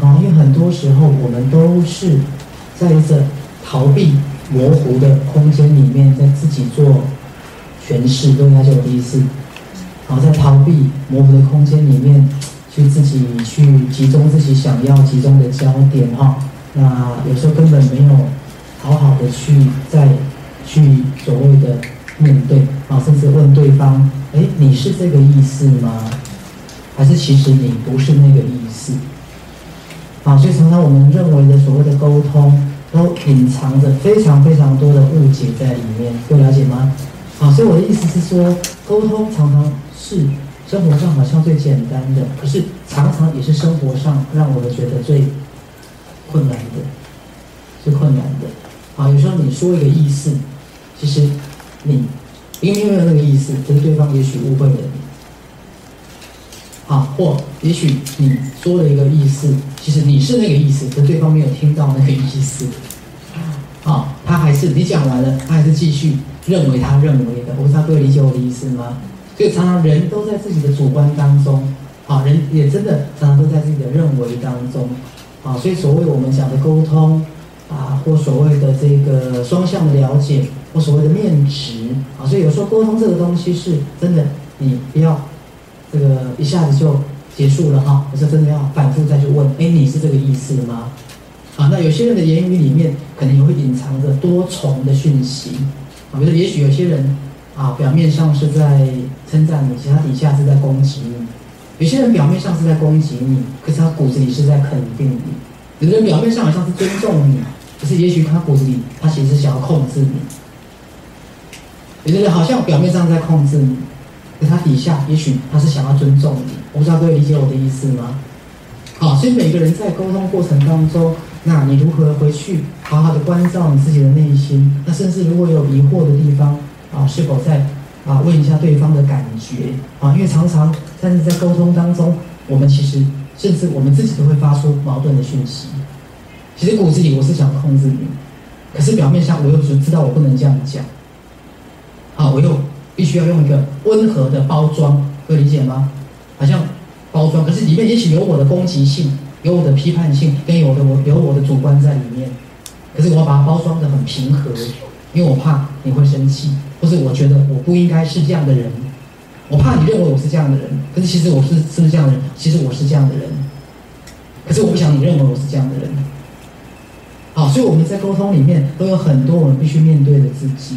啊，因为很多时候我们都是在这逃避模糊的空间里面，在自己做诠释，都了解我的意思。好，在逃避模糊的空间里面，去自己去集中自己想要集中的焦点哈。那有时候根本没有好好的去在去所谓的面对啊，甚至问对方：哎，你是这个意思吗？还是其实你不是那个意？啊，所以常常我们认为的所谓的沟通，都隐藏着非常非常多的误解在里面，有了解吗？啊，所以我的意思是说，沟通常常是生活上好像最简单的，可是常常也是生活上让我们觉得最困难的，最困难的。啊，有时候你说一个意思，其实你明明没有那个意思，可是对方也许误会了你。啊，或也许你说了一个意思，其实你是那个意思，可对方没有听到那个意思。啊，他还是你讲完了，他还是继续认为他认为的。我不知道各位理解我的意思吗？所以常常人都在自己的主观当中，啊，人也真的常常都在自己的认为当中。啊，所以所谓我们讲的沟通，啊，或所谓的这个双向的了解，或所谓的面值，啊，所以有时候沟通这个东西是真的，你不要。这个一下子就结束了哈，我是真的要反复再去问，哎，你是这个意思吗？啊，那有些人的言语里面可能也会隐藏着多重的讯息，啊，比如也许有些人啊，表面上是在称赞你，其他底下是在攻击你；有些人表面上是在攻击你，可是他骨子里是在肯定你；有的人表面上好像是尊重你，可是也许他骨子里他其实是想要控制你；有的人好像表面上在控制你。在他底下，也许他是想要尊重你，我不知道各位理解我的意思吗？好，所以每个人在沟通过程当中，那你如何回去好好的关照你自己的内心？那甚至如果有疑惑的地方啊，是否在啊问一下对方的感觉啊？因为常常但是在沟通当中，我们其实甚至我们自己都会发出矛盾的讯息。其实骨子里我是想控制你，可是表面上我又知知道我不能这样讲，好，我又。必须要用一个温和的包装，可以理解吗？好像包装，可是里面也许有我的攻击性，有我的批判性，跟有的我有我的主观在里面。可是我要把它包装的很平和，因为我怕你会生气，或是我觉得我不应该是这样的人，我怕你认为我是这样的人，可是其实我是是不是这样的人？其实我是这样的人，可是我不想你认为我是这样的人。好，所以我们在沟通里面都有很多我们必须面对的自己。